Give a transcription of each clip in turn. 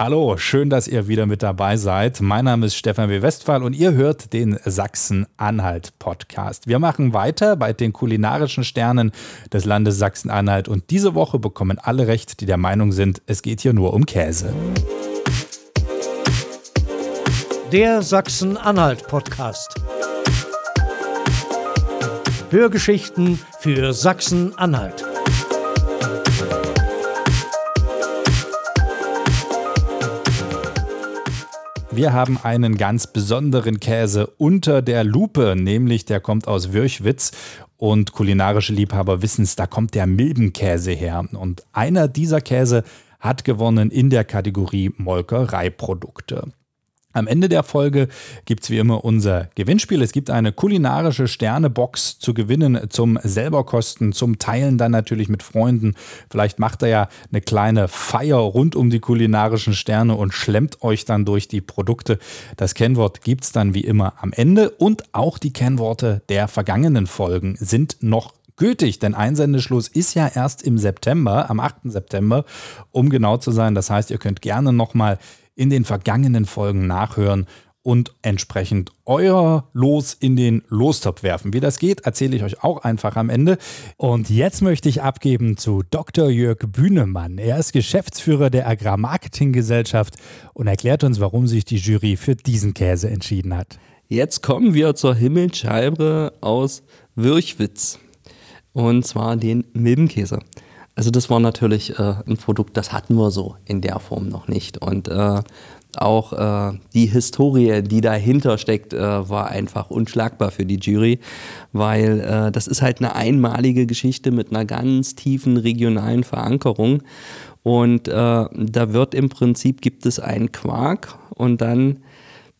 Hallo, schön, dass ihr wieder mit dabei seid. Mein Name ist Stefan W. Westphal und ihr hört den Sachsen-Anhalt-Podcast. Wir machen weiter bei den kulinarischen Sternen des Landes Sachsen-Anhalt und diese Woche bekommen alle recht, die der Meinung sind, es geht hier nur um Käse. Der Sachsen-Anhalt-Podcast. Hörgeschichten für Sachsen-Anhalt. Wir haben einen ganz besonderen Käse unter der Lupe, nämlich der kommt aus Würchwitz und kulinarische Liebhaber wissen es, da kommt der Milbenkäse her. Und einer dieser Käse hat gewonnen in der Kategorie Molkereiprodukte. Am Ende der Folge gibt es wie immer unser Gewinnspiel. Es gibt eine kulinarische Sternebox zu gewinnen zum Selberkosten, zum Teilen dann natürlich mit Freunden. Vielleicht macht er ja eine kleine Feier rund um die kulinarischen Sterne und schlemmt euch dann durch die Produkte. Das Kennwort gibt es dann wie immer am Ende und auch die Kennworte der vergangenen Folgen sind noch gültig, denn Einsendeschluss ist ja erst im September, am 8. September, um genau zu sein. Das heißt, ihr könnt gerne nochmal in den vergangenen Folgen nachhören und entsprechend euer Los in den Lostopf werfen. Wie das geht, erzähle ich euch auch einfach am Ende. Und jetzt möchte ich abgeben zu Dr. Jörg Bühnemann. Er ist Geschäftsführer der Agrarmarketinggesellschaft und erklärt uns, warum sich die Jury für diesen Käse entschieden hat. Jetzt kommen wir zur Himmelscheibe aus Würchwitz. Und zwar den Milbenkäse. Also das war natürlich äh, ein Produkt, das hatten wir so in der Form noch nicht. Und äh, auch äh, die Historie, die dahinter steckt, äh, war einfach unschlagbar für die Jury, weil äh, das ist halt eine einmalige Geschichte mit einer ganz tiefen regionalen Verankerung. Und äh, da wird im Prinzip, gibt es einen Quark und dann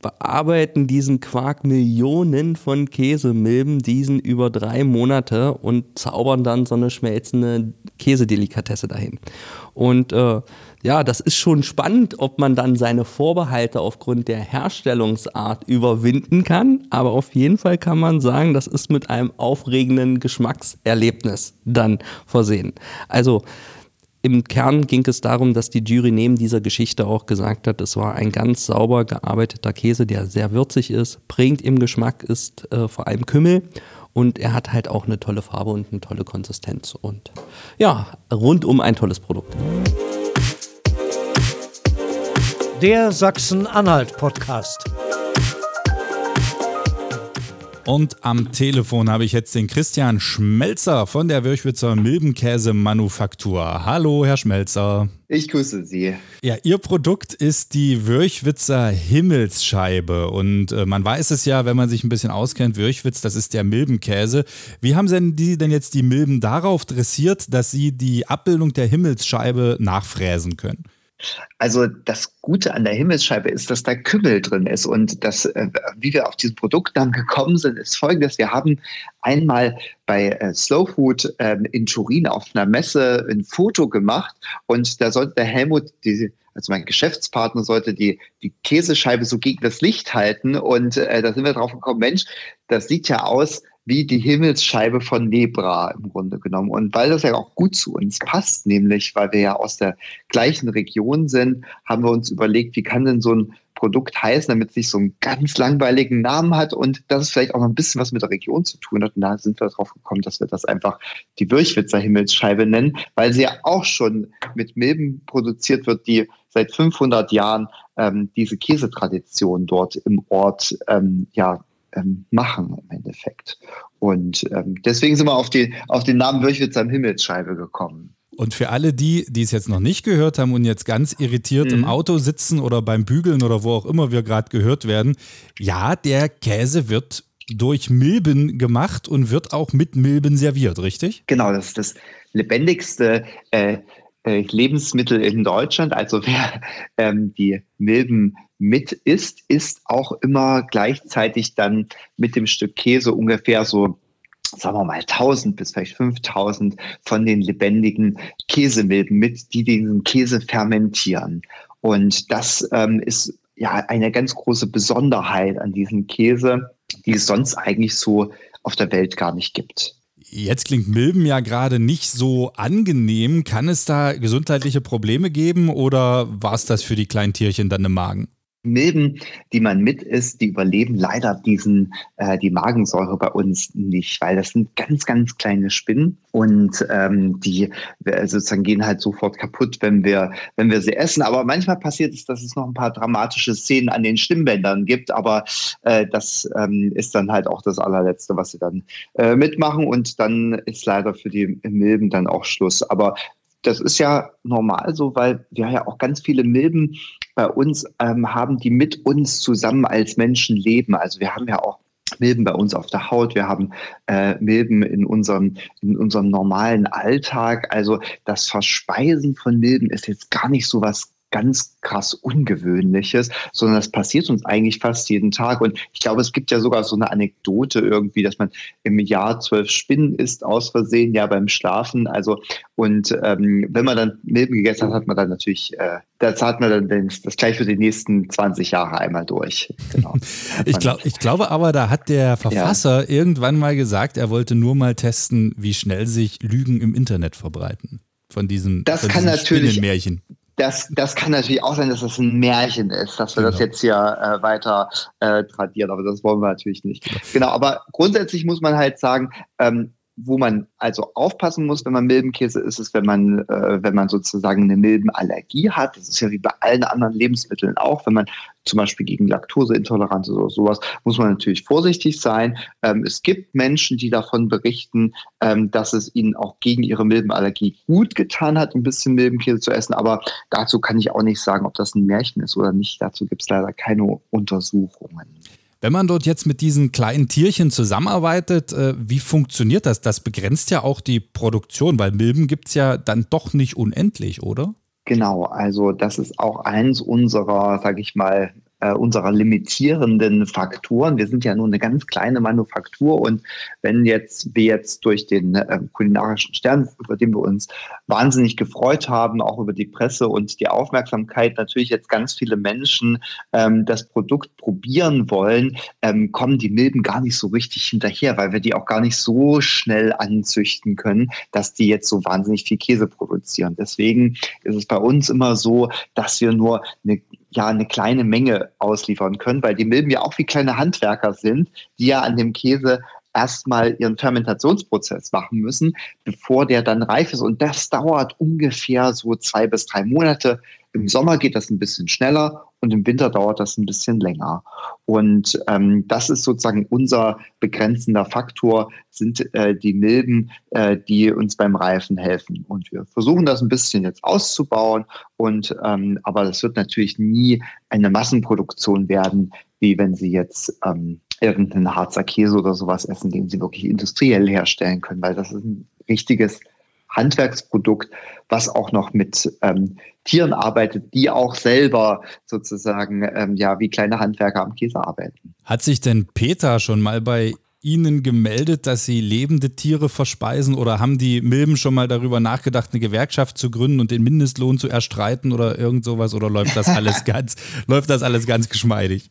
bearbeiten diesen Quark Millionen von Käsemilben, diesen über drei Monate und zaubern dann so eine schmelzende Käsedelikatesse dahin. Und äh, ja, das ist schon spannend, ob man dann seine Vorbehalte aufgrund der Herstellungsart überwinden kann. Aber auf jeden Fall kann man sagen, das ist mit einem aufregenden Geschmackserlebnis dann versehen. Also im Kern ging es darum, dass die Jury neben dieser Geschichte auch gesagt hat, es war ein ganz sauber gearbeiteter Käse, der sehr würzig ist, prägend im Geschmack ist äh, vor allem Kümmel und er hat halt auch eine tolle Farbe und eine tolle Konsistenz und ja, rundum ein tolles Produkt. Der Sachsen-Anhalt-Podcast. Und am Telefon habe ich jetzt den Christian Schmelzer von der Würchwitzer Milbenkäse-Manufaktur. Hallo, Herr Schmelzer. Ich grüße Sie. Ja, Ihr Produkt ist die Würchwitzer Himmelsscheibe. Und äh, man weiß es ja, wenn man sich ein bisschen auskennt, Würchwitz, das ist der Milbenkäse. Wie haben denn die denn jetzt die Milben darauf dressiert, dass sie die Abbildung der Himmelsscheibe nachfräsen können? Also das Gute an der Himmelsscheibe ist, dass da Kümmel drin ist. Und das, äh, wie wir auf diesen Produktnamen gekommen sind, ist folgendes. Wir haben einmal bei äh, Slow Food äh, in Turin auf einer Messe ein Foto gemacht und da sollte der Helmut, die, also mein Geschäftspartner, sollte die, die Käsescheibe so gegen das Licht halten. Und äh, da sind wir drauf gekommen, Mensch, das sieht ja aus wie die Himmelsscheibe von Nebra im Grunde genommen. Und weil das ja auch gut zu uns passt, nämlich weil wir ja aus der gleichen Region sind, haben wir uns überlegt, wie kann denn so ein Produkt heißen, damit es nicht so einen ganz langweiligen Namen hat und dass es vielleicht auch noch ein bisschen was mit der Region zu tun hat. Und da sind wir darauf gekommen, dass wir das einfach die Würchwitzer Himmelsscheibe nennen, weil sie ja auch schon mit Milben produziert wird, die seit 500 Jahren ähm, diese Käsetradition dort im Ort ähm, ja, ähm, machen im Endeffekt. Und ähm, deswegen sind wir auf, die, auf den Namen Würchwitzer Himmelsscheibe gekommen. Und für alle die, die es jetzt noch nicht gehört haben und jetzt ganz irritiert mhm. im Auto sitzen oder beim Bügeln oder wo auch immer wir gerade gehört werden, ja, der Käse wird durch Milben gemacht und wird auch mit Milben serviert, richtig? Genau, das ist das lebendigste äh, äh, Lebensmittel in Deutschland. Also wer ähm, die Milben mit isst, isst auch immer gleichzeitig dann mit dem Stück Käse ungefähr so sagen wir mal 1000 bis vielleicht 5000 von den lebendigen Käsemilben mit, die diesen Käse fermentieren. Und das ähm, ist ja eine ganz große Besonderheit an diesem Käse, die es sonst eigentlich so auf der Welt gar nicht gibt. Jetzt klingt Milben ja gerade nicht so angenehm. Kann es da gesundheitliche Probleme geben oder war es das für die kleinen Tierchen dann im Magen? Milben, die man mit isst, die überleben leider diesen, äh, die Magensäure bei uns nicht, weil das sind ganz, ganz kleine Spinnen und ähm, die äh, sozusagen gehen halt sofort kaputt, wenn wir, wenn wir sie essen. Aber manchmal passiert es, dass es noch ein paar dramatische Szenen an den Stimmbändern gibt, aber äh, das ähm, ist dann halt auch das allerletzte, was sie dann äh, mitmachen und dann ist leider für die Milben dann auch Schluss. Aber das ist ja normal so, weil wir ja auch ganz viele Milben bei uns ähm, haben, die mit uns zusammen als Menschen leben. Also wir haben ja auch Milben bei uns auf der Haut, wir haben äh, Milben in unserem, in unserem normalen Alltag. Also das Verspeisen von Milben ist jetzt gar nicht so was ganz krass Ungewöhnliches, sondern das passiert uns eigentlich fast jeden Tag. Und ich glaube, es gibt ja sogar so eine Anekdote irgendwie, dass man im Jahr zwölf Spinnen isst, aus Versehen, ja beim Schlafen. Also, und ähm, wenn man dann Milben gegessen hat, hat man dann natürlich, äh, das hat man dann das gleich für die nächsten 20 Jahre einmal durch. Genau. ich, glaub, ich glaube aber, da hat der Verfasser ja. irgendwann mal gesagt, er wollte nur mal testen, wie schnell sich Lügen im Internet verbreiten. Von diesem, das von kann natürlich, Märchen das, das kann natürlich auch sein, dass das ein Märchen ist, dass wir genau. das jetzt hier äh, weiter äh, tradieren, aber das wollen wir natürlich nicht. Genau, aber grundsätzlich muss man halt sagen, ähm, wo man also aufpassen muss, wenn man Milbenkäse isst, ist, wenn man, äh, wenn man sozusagen eine Milbenallergie hat. Das ist ja wie bei allen anderen Lebensmitteln auch. Wenn man zum Beispiel gegen Laktoseintoleranz oder sowas, muss man natürlich vorsichtig sein. Ähm, es gibt Menschen, die davon berichten, ähm, dass es ihnen auch gegen ihre Milbenallergie gut getan hat, ein bisschen Milbenkäse zu essen. Aber dazu kann ich auch nicht sagen, ob das ein Märchen ist oder nicht. Dazu gibt es leider keine Untersuchungen. Wenn man dort jetzt mit diesen kleinen Tierchen zusammenarbeitet, äh, wie funktioniert das? Das begrenzt ja auch die Produktion, weil Milben gibt es ja dann doch nicht unendlich, oder? Genau, also das ist auch eins unserer, sage ich mal, äh, unserer limitierenden Faktoren. Wir sind ja nur eine ganz kleine Manufaktur und wenn jetzt wir jetzt durch den äh, kulinarischen Stern, über den wir uns wahnsinnig gefreut haben, auch über die Presse und die Aufmerksamkeit, natürlich jetzt ganz viele Menschen ähm, das Produkt probieren wollen, ähm, kommen die Milben gar nicht so richtig hinterher, weil wir die auch gar nicht so schnell anzüchten können, dass die jetzt so wahnsinnig viel Käse produzieren. Deswegen ist es bei uns immer so, dass wir nur eine ja eine kleine Menge ausliefern können, weil die Milben ja auch wie kleine Handwerker sind, die ja an dem Käse erstmal ihren Fermentationsprozess machen müssen, bevor der dann reif ist. Und das dauert ungefähr so zwei bis drei Monate. Im Sommer geht das ein bisschen schneller und im Winter dauert das ein bisschen länger. Und ähm, das ist sozusagen unser begrenzender Faktor, sind äh, die Milben, äh, die uns beim Reifen helfen. Und wir versuchen das ein bisschen jetzt auszubauen. Und ähm, aber das wird natürlich nie eine Massenproduktion werden, wie wenn Sie jetzt ähm, irgendeinen Harzer Käse oder sowas essen, den Sie wirklich industriell herstellen können, weil das ist ein richtiges Handwerksprodukt, was auch noch mit ähm, Tieren arbeitet, die auch selber sozusagen ähm, ja wie kleine Handwerker am Käse arbeiten. Hat sich denn Peter schon mal bei Ihnen gemeldet, dass Sie lebende Tiere verspeisen oder haben die Milben schon mal darüber nachgedacht, eine Gewerkschaft zu gründen und den Mindestlohn zu erstreiten oder irgend sowas oder läuft das alles ganz, läuft das alles ganz geschmeidig?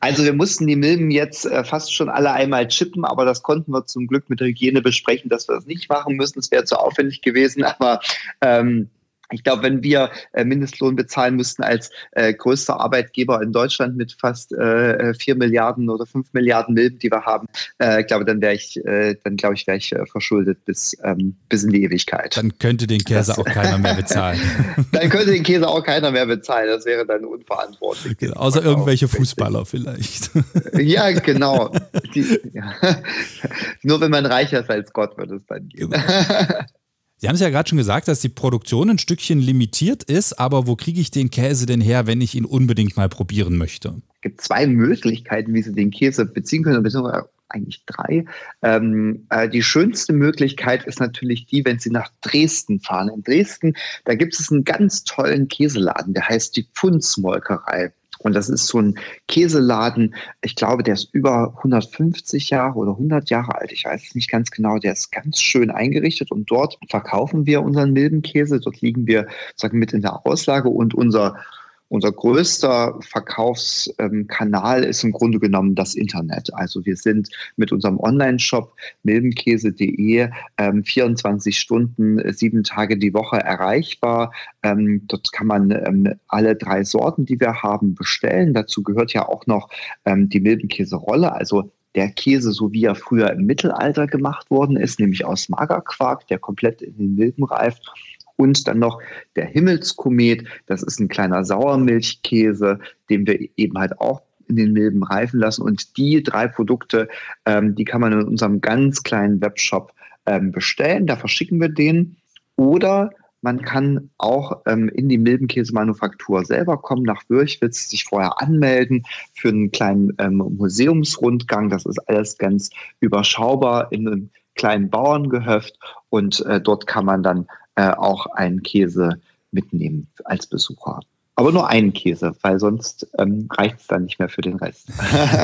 Also wir mussten die Milben jetzt äh, fast schon alle einmal chippen, aber das konnten wir zum Glück mit der Hygiene besprechen, dass wir das nicht machen müssen. Es wäre zu aufwendig gewesen, aber ähm, ich glaube, wenn wir äh, Mindestlohn bezahlen müssten als äh, größter Arbeitgeber in Deutschland mit fast äh, 4 Milliarden oder 5 Milliarden Milben, die wir haben, äh, glaube dann wäre ich, äh, dann glaube ich, wäre ich äh, verschuldet bis, ähm, bis in die Ewigkeit. Dann könnte den Käse das, auch keiner mehr bezahlen. dann könnte den Käse auch keiner mehr bezahlen. Das wäre dann unverantwortlich. Genau, außer irgendwelche Fußballer vielleicht. ja, genau. Die, ja. Nur wenn man reicher ist als Gott, wird es dann gehen. Genau. Sie haben es ja gerade schon gesagt, dass die Produktion ein Stückchen limitiert ist, aber wo kriege ich den Käse denn her, wenn ich ihn unbedingt mal probieren möchte? Es gibt zwei Möglichkeiten, wie Sie den Käse beziehen können, beziehungsweise eigentlich drei. Ähm, äh, die schönste Möglichkeit ist natürlich die, wenn Sie nach Dresden fahren. In Dresden, da gibt es einen ganz tollen Käseladen, der heißt die Pfundsmolkerei. Und das ist so ein Käseladen, ich glaube, der ist über 150 Jahre oder 100 Jahre alt. Ich weiß es nicht ganz genau. Der ist ganz schön eingerichtet und dort verkaufen wir unseren Milbenkäse. Dort liegen wir sozusagen mit in der Auslage und unser unser größter Verkaufskanal ist im Grunde genommen das Internet. Also wir sind mit unserem Online-Shop milbenkäse.de 24 ähm, Stunden, sieben Tage die Woche erreichbar. Ähm, dort kann man ähm, alle drei Sorten, die wir haben, bestellen. Dazu gehört ja auch noch die Milbenkäserolle, also der Käse, so wie er früher im Mittelalter gemacht worden ist, nämlich aus Magerquark, der komplett in den Milben reift. Und dann noch der Himmelskomet, das ist ein kleiner Sauermilchkäse, den wir eben halt auch in den Milben reifen lassen. Und die drei Produkte, ähm, die kann man in unserem ganz kleinen Webshop ähm, bestellen. Da verschicken wir den. Oder man kann auch ähm, in die Milbenkäsemanufaktur selber kommen, nach Würchwitz, sich vorher anmelden für einen kleinen ähm, Museumsrundgang. Das ist alles ganz überschaubar in einem kleinen Bauerngehöft und äh, dort kann man dann äh, auch einen Käse mitnehmen als Besucher. Aber nur einen Käse, weil sonst ähm, reicht es dann nicht mehr für den Rest.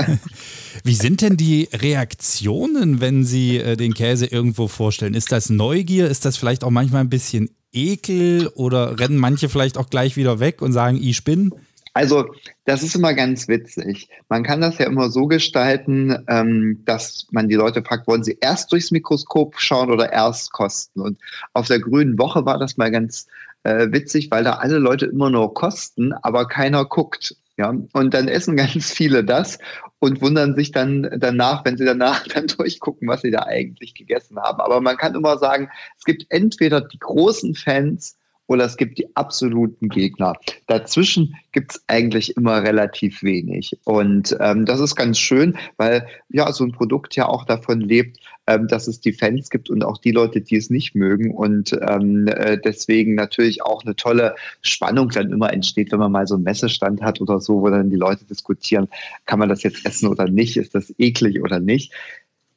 Wie sind denn die Reaktionen, wenn Sie äh, den Käse irgendwo vorstellen? Ist das Neugier? Ist das vielleicht auch manchmal ein bisschen Ekel oder rennen manche vielleicht auch gleich wieder weg und sagen, ich bin? Also, das ist immer ganz witzig. Man kann das ja immer so gestalten, ähm, dass man die Leute fragt, wollen sie erst durchs Mikroskop schauen oder erst kosten? Und auf der Grünen Woche war das mal ganz äh, witzig, weil da alle Leute immer nur kosten, aber keiner guckt. Ja, und dann essen ganz viele das und wundern sich dann danach, wenn sie danach dann durchgucken, was sie da eigentlich gegessen haben. Aber man kann immer sagen, es gibt entweder die großen Fans, oder es gibt die absoluten Gegner. Dazwischen gibt es eigentlich immer relativ wenig. Und ähm, das ist ganz schön, weil ja so ein Produkt ja auch davon lebt, ähm, dass es die Fans gibt und auch die Leute, die es nicht mögen. Und ähm, äh, deswegen natürlich auch eine tolle Spannung dann immer entsteht, wenn man mal so einen Messestand hat oder so, wo dann die Leute diskutieren, kann man das jetzt essen oder nicht, ist das eklig oder nicht.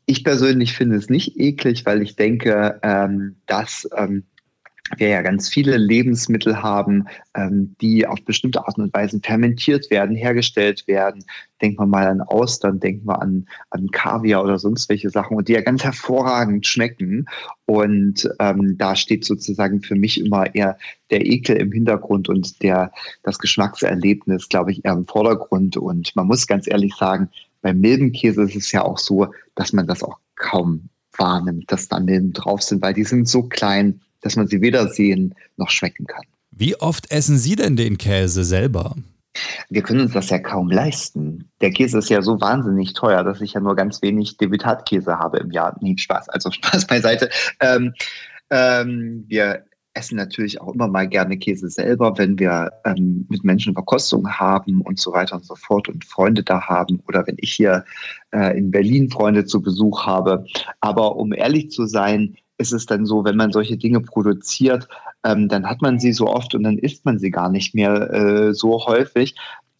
Ich persönlich finde es nicht eklig, weil ich denke, ähm, dass ähm, wir ja ganz viele Lebensmittel haben, ähm, die auf bestimmte Art und Weise fermentiert werden, hergestellt werden. Denken wir mal an Austern, denken wir an, an Kaviar oder sonst welche Sachen und die ja ganz hervorragend schmecken. Und ähm, da steht sozusagen für mich immer eher der Ekel im Hintergrund und der, das Geschmackserlebnis, glaube ich, eher im Vordergrund. Und man muss ganz ehrlich sagen, beim Milbenkäse ist es ja auch so, dass man das auch kaum wahrnimmt, dass da Milben drauf sind, weil die sind so klein, dass man sie weder sehen noch schmecken kann. Wie oft essen Sie denn den Käse selber? Wir können uns das ja kaum leisten. Der Käse ist ja so wahnsinnig teuer, dass ich ja nur ganz wenig Debitatkäse habe im Jahr. Nee, Spaß, also Spaß beiseite. Ähm, ähm, wir essen natürlich auch immer mal gerne Käse selber, wenn wir ähm, mit Menschen Verkostung haben und so weiter und so fort und Freunde da haben oder wenn ich hier äh, in Berlin Freunde zu Besuch habe. Aber um ehrlich zu sein, ist es dann so, wenn man solche Dinge produziert, ähm, dann hat man sie so oft und dann isst man sie gar nicht mehr äh, so häufig.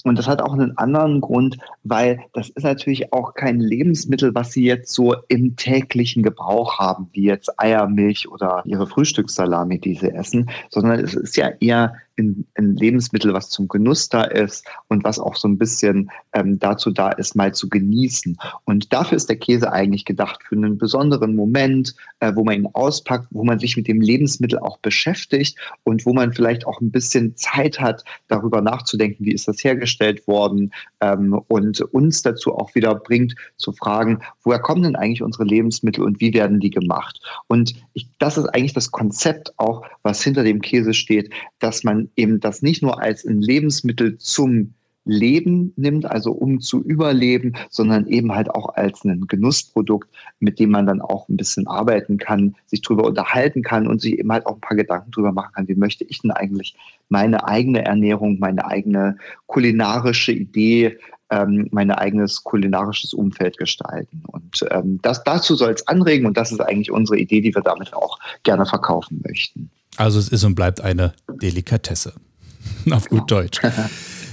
Und das hat auch einen anderen Grund, weil das ist natürlich auch kein Lebensmittel, was Sie jetzt so im täglichen Gebrauch haben, wie jetzt Eier, Milch oder Ihre Frühstückssalami, die Sie essen, sondern es ist ja eher ein, ein Lebensmittel, was zum Genuss da ist und was auch so ein bisschen ähm, dazu da ist, mal zu genießen. Und dafür ist der Käse eigentlich gedacht, für einen besonderen Moment, äh, wo man ihn auspackt, wo man sich mit dem Lebensmittel auch beschäftigt und wo man vielleicht auch ein bisschen Zeit hat, darüber nachzudenken, wie ist das hergestellt worden ähm, und uns dazu auch wieder bringt, zu fragen, woher kommen denn eigentlich unsere Lebensmittel und wie werden die gemacht? Und ich, das ist eigentlich das Konzept auch, was hinter dem Käse steht, dass man eben das nicht nur als ein Lebensmittel zum Leben nimmt, also um zu überleben, sondern eben halt auch als ein Genussprodukt, mit dem man dann auch ein bisschen arbeiten kann, sich darüber unterhalten kann und sich eben halt auch ein paar Gedanken darüber machen kann, wie möchte ich denn eigentlich meine eigene Ernährung, meine eigene kulinarische Idee, ähm, mein eigenes kulinarisches Umfeld gestalten. Und ähm, das, dazu soll es anregen und das ist eigentlich unsere Idee, die wir damit auch gerne verkaufen möchten. Also es ist und bleibt eine Delikatesse. Auf gut Deutsch.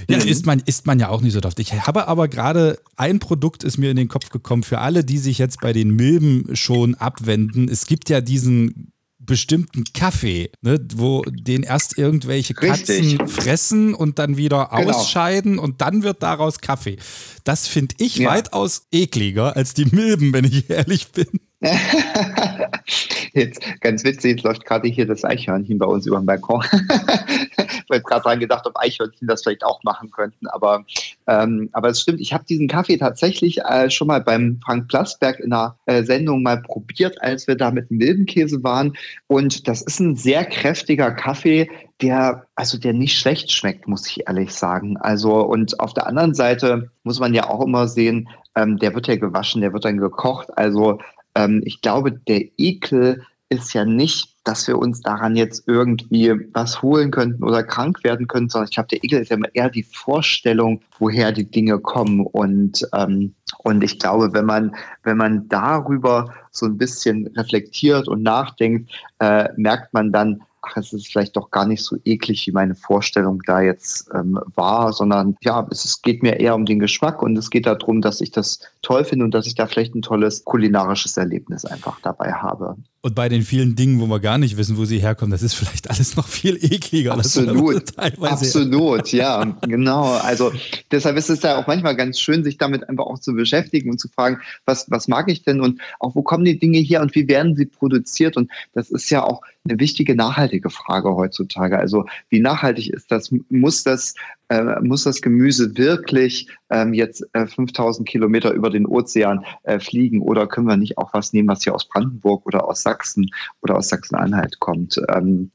Ja, isst man, isst man ja auch nicht so oft. Ich habe aber gerade ein Produkt ist mir in den Kopf gekommen für alle, die sich jetzt bei den Milben schon abwenden. Es gibt ja diesen bestimmten Kaffee, ne, wo den erst irgendwelche Katzen Richtig. fressen und dann wieder genau. ausscheiden und dann wird daraus Kaffee. Das finde ich ja. weitaus ekliger als die Milben, wenn ich ehrlich bin. Jetzt ganz witzig, jetzt läuft gerade hier das Eichhörnchen bei uns über dem Balkon. ich habe gerade dran gedacht, ob Eichhörnchen das vielleicht auch machen könnten. Aber, ähm, aber es stimmt, ich habe diesen Kaffee tatsächlich äh, schon mal beim Frank Plasberg in einer äh, Sendung mal probiert, als wir da mit Milbenkäse waren. Und das ist ein sehr kräftiger Kaffee, der, also der nicht schlecht schmeckt, muss ich ehrlich sagen. Also, und auf der anderen Seite muss man ja auch immer sehen, ähm, der wird ja gewaschen, der wird dann gekocht. Also ähm, ich glaube, der Ekel ist ja nicht, dass wir uns daran jetzt irgendwie was holen könnten oder krank werden könnten, sondern ich glaube, der Ekel ist ja eher die Vorstellung, woher die Dinge kommen. Und, ähm, und ich glaube, wenn man, wenn man darüber so ein bisschen reflektiert und nachdenkt, äh, merkt man dann, ach, es ist vielleicht doch gar nicht so eklig, wie meine Vorstellung da jetzt ähm, war, sondern ja, es, es geht mir eher um den Geschmack und es geht darum, dass ich das toll finde und dass ich da vielleicht ein tolles kulinarisches Erlebnis einfach dabei habe. Und bei den vielen Dingen, wo wir gar nicht wissen, wo sie herkommen, das ist vielleicht alles noch viel ekliger. Absolut, absolut, ja, genau. Also deshalb ist es ja auch manchmal ganz schön, sich damit einfach auch zu beschäftigen und zu fragen, was, was mag ich denn und auch wo kommen die Dinge her und wie werden sie produziert? Und das ist ja auch eine wichtige nachhaltige Frage heutzutage. Also wie nachhaltig ist das? Muss das äh, muss das Gemüse wirklich ähm, jetzt äh, 5000 Kilometer über den Ozean äh, fliegen oder können wir nicht auch was nehmen, was hier aus Brandenburg oder aus Sachsen oder aus Sachsen-Anhalt kommt? Ähm,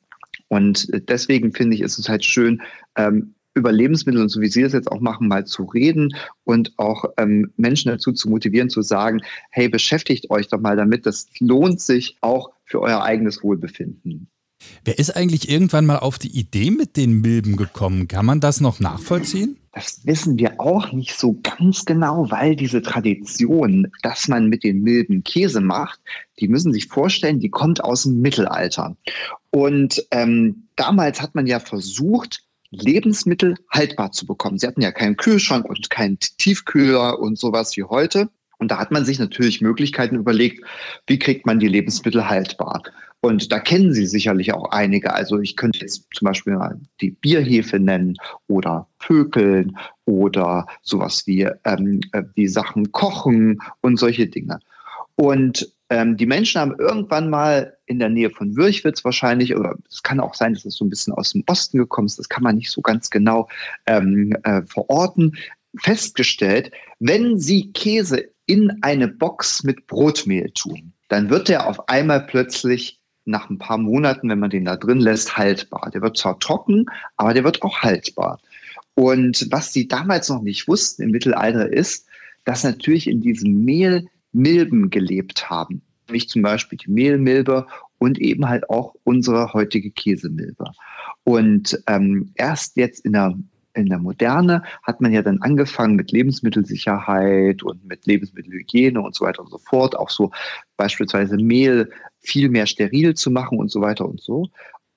und deswegen finde ich, ist es halt schön, ähm, über Lebensmittel und so wie Sie es jetzt auch machen, mal zu reden und auch ähm, Menschen dazu zu motivieren, zu sagen, hey, beschäftigt euch doch mal damit, das lohnt sich auch für euer eigenes Wohlbefinden. Wer ist eigentlich irgendwann mal auf die Idee mit den Milben gekommen? Kann man das noch nachvollziehen? Das wissen wir auch nicht so ganz genau, weil diese Tradition, dass man mit den Milben Käse macht, die müssen sich vorstellen, die kommt aus dem Mittelalter. Und ähm, damals hat man ja versucht, Lebensmittel haltbar zu bekommen. Sie hatten ja keinen Kühlschrank und keinen Tiefkühler und sowas wie heute. Und da hat man sich natürlich Möglichkeiten überlegt, wie kriegt man die Lebensmittel haltbar. Und da kennen Sie sicherlich auch einige. Also ich könnte jetzt zum Beispiel mal die Bierhefe nennen oder Pökeln oder sowas wie ähm, äh, die Sachen kochen und solche Dinge. Und ähm, die Menschen haben irgendwann mal in der Nähe von Würchwitz wahrscheinlich, oder es kann auch sein, dass es so ein bisschen aus dem Osten gekommen ist, das kann man nicht so ganz genau ähm, äh, verorten, festgestellt, wenn Sie Käse in eine Box mit Brotmehl tun, dann wird er auf einmal plötzlich nach ein paar Monaten, wenn man den da drin lässt, haltbar. Der wird zwar trocken, aber der wird auch haltbar. Und was sie damals noch nicht wussten im Mittelalter ist, dass natürlich in diesem Mehl Milben gelebt haben. Nämlich zum Beispiel die Mehlmilbe und eben halt auch unsere heutige Käsemilbe. Und ähm, erst jetzt in der in der Moderne hat man ja dann angefangen mit Lebensmittelsicherheit und mit Lebensmittelhygiene und so weiter und so fort, auch so beispielsweise Mehl viel mehr steril zu machen und so weiter und so.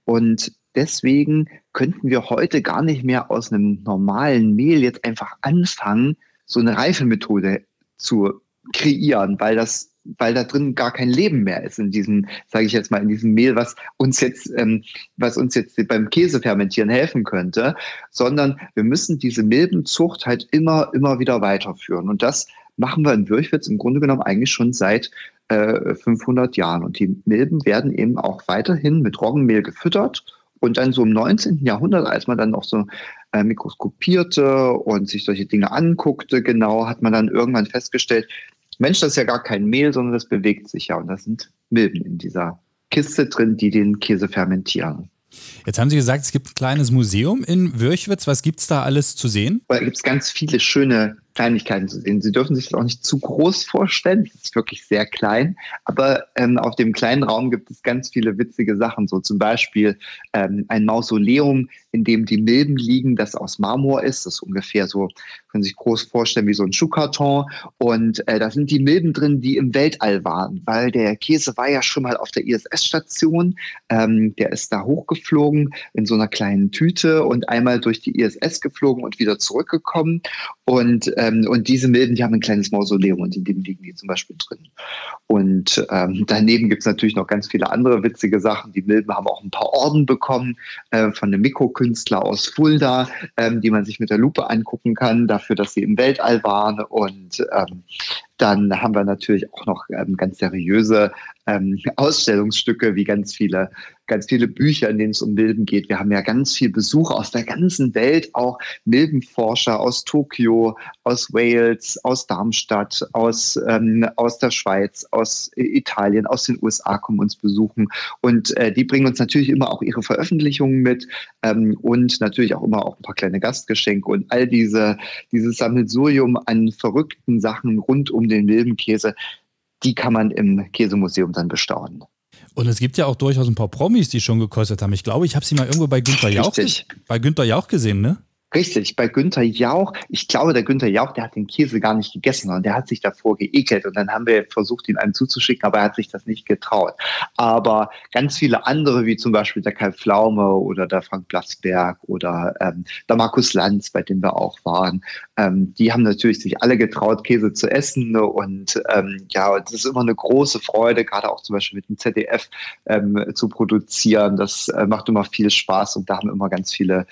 Und deswegen könnten wir heute gar nicht mehr aus einem normalen Mehl jetzt einfach anfangen, so eine Reifemethode zu kreieren, weil das weil da drin gar kein Leben mehr ist in diesem, sage ich jetzt mal, in diesem Mehl, was uns jetzt, ähm, was uns jetzt beim Käsefermentieren helfen könnte, sondern wir müssen diese Milbenzucht halt immer, immer wieder weiterführen. Und das machen wir in Würchwitz im Grunde genommen eigentlich schon seit äh, 500 Jahren. Und die Milben werden eben auch weiterhin mit Roggenmehl gefüttert. Und dann so im 19. Jahrhundert, als man dann noch so äh, mikroskopierte und sich solche Dinge anguckte, genau, hat man dann irgendwann festgestellt, Mensch, das ist ja gar kein Mehl, sondern das bewegt sich ja. Und das sind Milben in dieser Kiste drin, die den Käse fermentieren. Jetzt haben Sie gesagt, es gibt ein kleines Museum in Würchwitz. Was gibt es da alles zu sehen? Da gibt es ganz viele schöne Kleinigkeiten zu sehen. Sie dürfen sich das auch nicht zu groß vorstellen. Es ist wirklich sehr klein. Aber ähm, auf dem kleinen Raum gibt es ganz viele witzige Sachen. So zum Beispiel ähm, ein Mausoleum, in dem die Milben liegen, das aus Marmor ist. Das ist ungefähr so, können Sie sich groß vorstellen, wie so ein Schuhkarton. Und äh, da sind die Milben drin, die im Weltall waren. Weil der Käse war ja schon mal auf der ISS-Station. Ähm, der ist da hochgeflogen in so einer kleinen Tüte und einmal durch die ISS geflogen und wieder zurückgekommen. Und äh, ähm, und diese Milben, die haben ein kleines Mausoleum und in dem liegen die zum Beispiel drin. Und ähm, daneben gibt es natürlich noch ganz viele andere witzige Sachen. Die Milben haben auch ein paar Orden bekommen äh, von einem Mikrokünstler aus Fulda, ähm, die man sich mit der Lupe angucken kann, dafür, dass sie im Weltall waren. Und ähm, dann haben wir natürlich auch noch ähm, ganz seriöse ähm, Ausstellungsstücke, wie ganz viele, ganz viele Bücher, in denen es um Milben geht. Wir haben ja ganz viel Besuch aus der ganzen Welt, auch Milbenforscher aus Tokio, aus Wales, aus Darmstadt, aus, ähm, aus der Schweiz, aus Italien, aus den USA kommen uns besuchen. Und äh, die bringen uns natürlich immer auch ihre Veröffentlichungen mit ähm, und natürlich auch immer auch ein paar kleine Gastgeschenke und all diese, dieses Sammelsurium an verrückten Sachen rund um den Milbenkäse die kann man im Käsemuseum dann bestaunen. Und es gibt ja auch durchaus ein paar Promis, die schon gekostet haben. Ich glaube, ich habe sie mal irgendwo bei Günter Jauch, bei Günther Jauch gesehen, ne? Richtig, bei Günther Jauch, ich glaube, der Günther Jauch, der hat den Käse gar nicht gegessen und der hat sich davor geekelt und dann haben wir versucht, ihn einem zuzuschicken, aber er hat sich das nicht getraut. Aber ganz viele andere, wie zum Beispiel der Kai Pflaume oder der Frank Blasberg oder ähm, der Markus Lanz, bei dem wir auch waren, ähm, die haben natürlich sich alle getraut, Käse zu essen und ähm, ja, es ist immer eine große Freude, gerade auch zum Beispiel mit dem ZDF ähm, zu produzieren. Das äh, macht immer viel Spaß und da haben immer ganz viele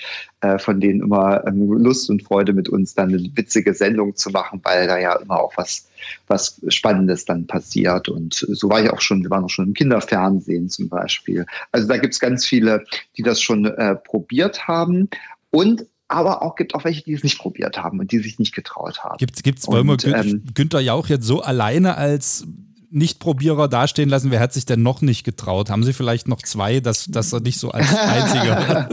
äh, von denen immer ähm, Lust und Freude mit uns dann eine witzige Sendung zu machen, weil da ja immer auch was, was Spannendes dann passiert. Und so war ich auch schon, wir waren auch schon im Kinderfernsehen zum Beispiel. Also da gibt es ganz viele, die das schon äh, probiert haben. Und aber auch gibt auch welche, die es nicht probiert haben und die sich nicht getraut haben. Gibt es, wollen wir Gün ähm, Günther Jauch jetzt so alleine als Nichtprobierer dastehen lassen? Wer hat sich denn noch nicht getraut? Haben Sie vielleicht noch zwei, dass, dass er nicht so als einziger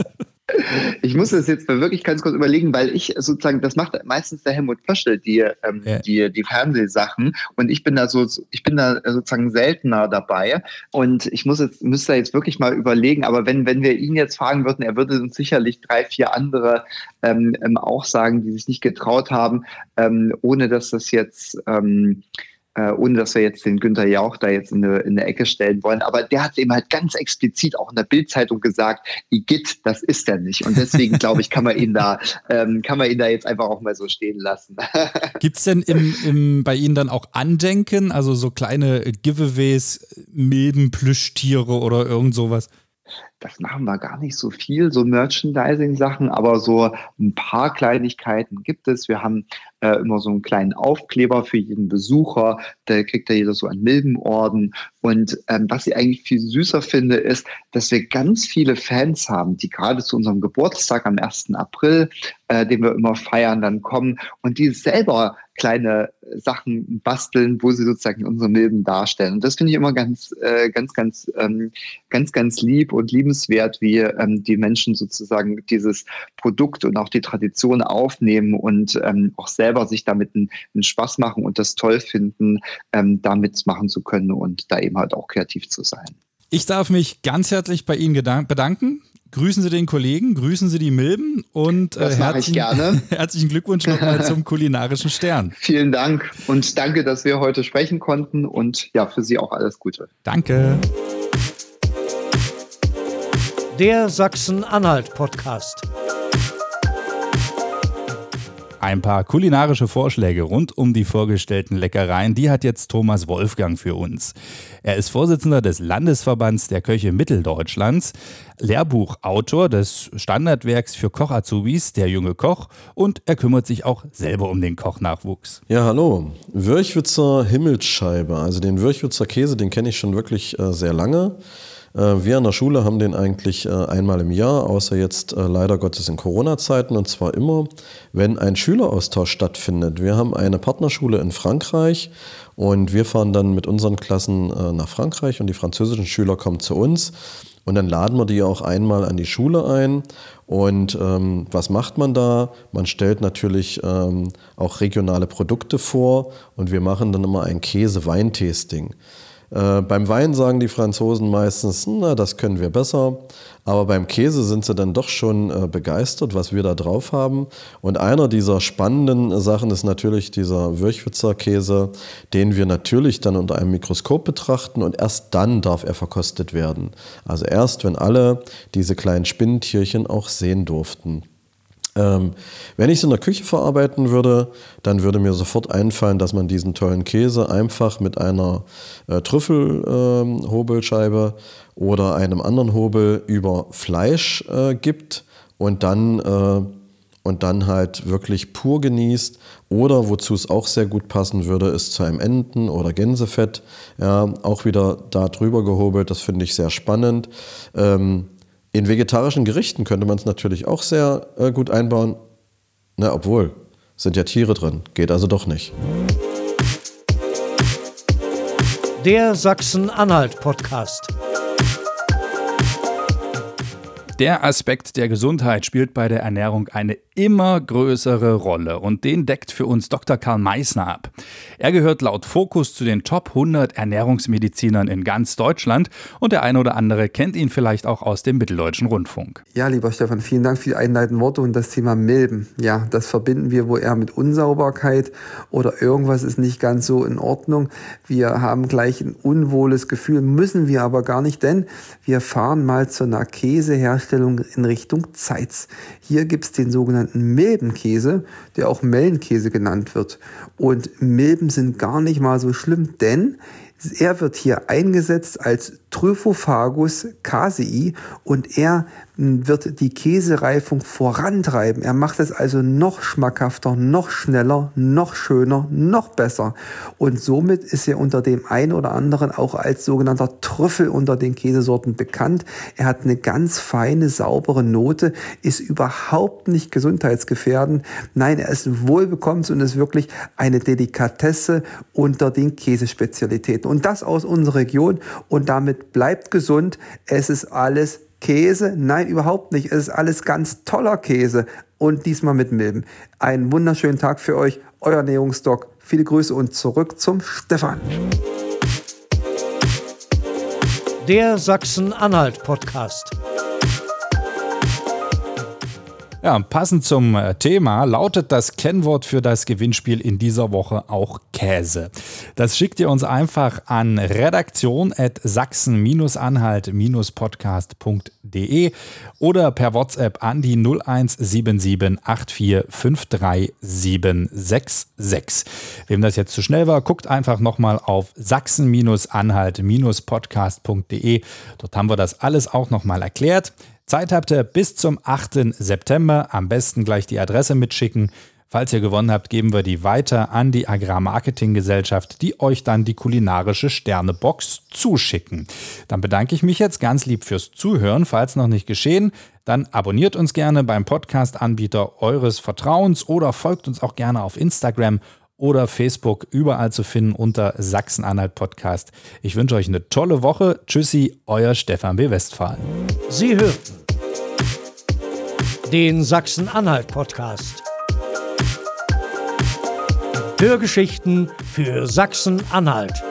Ich muss das jetzt wirklich ganz kurz überlegen, weil ich sozusagen, das macht meistens der Helmut Pöschel, die, ähm, ja. die, die Fernsehsachen. Und ich bin da so, ich bin da sozusagen seltener dabei. Und ich muss jetzt, müsste jetzt wirklich mal überlegen, aber wenn, wenn wir ihn jetzt fragen würden, er würde uns sicherlich drei, vier andere ähm, ähm auch sagen, die sich nicht getraut haben, ähm, ohne dass das jetzt ähm, äh, ohne dass wir jetzt den Günther Jauch da jetzt in eine, in eine Ecke stellen wollen. Aber der hat eben halt ganz explizit auch in der Bildzeitung gesagt, Igitt, das ist er nicht. Und deswegen glaube ich, kann man ihn da, ähm, kann man ihn da jetzt einfach auch mal so stehen lassen. Gibt es denn im, im, bei Ihnen dann auch Andenken, also so kleine Giveaways, Milben, Plüschtiere oder irgend sowas? das machen wir gar nicht so viel, so Merchandising-Sachen, aber so ein paar Kleinigkeiten gibt es. Wir haben äh, immer so einen kleinen Aufkleber für jeden Besucher, da kriegt ja jeder so einen Milbenorden. Und ähm, was ich eigentlich viel süßer finde, ist, dass wir ganz viele Fans haben, die gerade zu unserem Geburtstag am 1. April, äh, den wir immer feiern, dann kommen und die selber kleine Sachen basteln, wo sie sozusagen unsere Milben darstellen. Und das finde ich immer ganz, äh, ganz, ganz, ähm, ganz, ganz lieb und liebenswert, wie ähm, die Menschen sozusagen dieses Produkt und auch die Tradition aufnehmen und ähm, auch selber sich damit einen, einen, Spaß machen und das toll finden, ähm, damit machen zu können und da eben halt auch kreativ zu sein. Ich darf mich ganz herzlich bei Ihnen bedanken. Grüßen Sie den Kollegen, grüßen Sie die Milben und äh, herzlichen, herzlichen Glückwunsch nochmal zum kulinarischen Stern. Vielen Dank und danke, dass wir heute sprechen konnten und ja, für Sie auch alles Gute. Danke. Der Sachsen-Anhalt-Podcast. Ein paar kulinarische Vorschläge rund um die vorgestellten Leckereien, die hat jetzt Thomas Wolfgang für uns. Er ist Vorsitzender des Landesverbands der Köche Mitteldeutschlands, Lehrbuchautor des Standardwerks für Koch-Azubis, Der junge Koch, und er kümmert sich auch selber um den Kochnachwuchs. Ja, hallo. Würchwitzer Himmelsscheibe, also den Würchwitzer Käse, den kenne ich schon wirklich äh, sehr lange. Äh, wir an der Schule haben den eigentlich äh, einmal im Jahr, außer jetzt äh, leider Gottes in Corona-Zeiten, und zwar immer, wenn ein Schüleraustausch stattfindet. Wir haben eine Partnerschule in Frankreich und wir fahren dann mit unseren Klassen nach Frankreich und die französischen Schüler kommen zu uns. Und dann laden wir die auch einmal an die Schule ein. Und ähm, was macht man da? Man stellt natürlich ähm, auch regionale Produkte vor und wir machen dann immer ein Käse-Weintasting. Äh, beim Wein sagen die Franzosen meistens, na, das können wir besser. Aber beim Käse sind sie dann doch schon äh, begeistert, was wir da drauf haben. Und einer dieser spannenden Sachen ist natürlich dieser Würchwitzer Käse, den wir natürlich dann unter einem Mikroskop betrachten und erst dann darf er verkostet werden. Also erst, wenn alle diese kleinen Spinnentierchen auch sehen durften. Ähm, wenn ich es in der Küche verarbeiten würde, dann würde mir sofort einfallen, dass man diesen tollen Käse einfach mit einer äh, Trüffelhobelscheibe ähm, oder einem anderen Hobel über Fleisch äh, gibt und dann, äh, und dann halt wirklich pur genießt. Oder wozu es auch sehr gut passen würde, ist zu einem Enten- oder Gänsefett. Ja, auch wieder da drüber gehobelt, das finde ich sehr spannend. Ähm, in vegetarischen Gerichten könnte man es natürlich auch sehr äh, gut einbauen. Na, obwohl, sind ja Tiere drin. Geht also doch nicht. Der Sachsen-Anhalt-Podcast. Der Aspekt der Gesundheit spielt bei der Ernährung eine immer größere Rolle und den deckt für uns Dr. Karl Meissner ab. Er gehört laut Fokus zu den Top 100 Ernährungsmedizinern in ganz Deutschland und der eine oder andere kennt ihn vielleicht auch aus dem Mitteldeutschen Rundfunk. Ja, lieber Stefan, vielen Dank für die einleitenden Worte und das Thema Milben. Ja, das verbinden wir wohl eher mit Unsauberkeit oder irgendwas ist nicht ganz so in Ordnung. Wir haben gleich ein unwohles Gefühl, müssen wir aber gar nicht, denn wir fahren mal zu einer Käseherstellung Herstellung in Richtung Zeitz. Hier gibt es den sogenannten Milbenkäse, der auch Mellenkäse genannt wird. Und Milben sind gar nicht mal so schlimm, denn er wird hier eingesetzt als Tryphophagus casei und er wird die Käsereifung vorantreiben. Er macht es also noch schmackhafter, noch schneller, noch schöner, noch besser. Und somit ist er unter dem einen oder anderen auch als sogenannter Trüffel unter den Käsesorten bekannt. Er hat eine ganz feine, saubere Note, ist überhaupt nicht gesundheitsgefährdend. Nein, er ist wohlbekommen und ist wirklich eine Delikatesse unter den Käsespezialitäten. Und das aus unserer Region und damit bleibt gesund. Es ist alles Käse? Nein, überhaupt nicht. Es ist alles ganz toller Käse und diesmal mit Milben. Einen wunderschönen Tag für euch, euer Ernährungsdoc. Viele Grüße und zurück zum Stefan. Der Sachsen-Anhalt-Podcast. Ja, passend zum äh, Thema lautet das Kennwort für das Gewinnspiel in dieser Woche auch Käse. Das schickt ihr uns einfach an redaktion.sachsen-anhalt-podcast.de oder per WhatsApp an die 01774853766. Wem das jetzt zu schnell war, guckt einfach nochmal auf sachsen-anhalt-podcast.de. Dort haben wir das alles auch nochmal erklärt. Zeit habt ihr bis zum 8. September. Am besten gleich die Adresse mitschicken. Falls ihr gewonnen habt, geben wir die weiter an die Agrarmarketinggesellschaft, die euch dann die kulinarische Sternebox zuschicken. Dann bedanke ich mich jetzt ganz lieb fürs Zuhören. Falls noch nicht geschehen, dann abonniert uns gerne beim Podcast-Anbieter eures Vertrauens oder folgt uns auch gerne auf Instagram oder Facebook überall zu finden unter Sachsen-Anhalt Podcast. Ich wünsche euch eine tolle Woche. Tschüssi, euer Stefan B. Westphal. Sie hörten den Sachsen-Anhalt-Podcast. Hörgeschichten für Sachsen-Anhalt.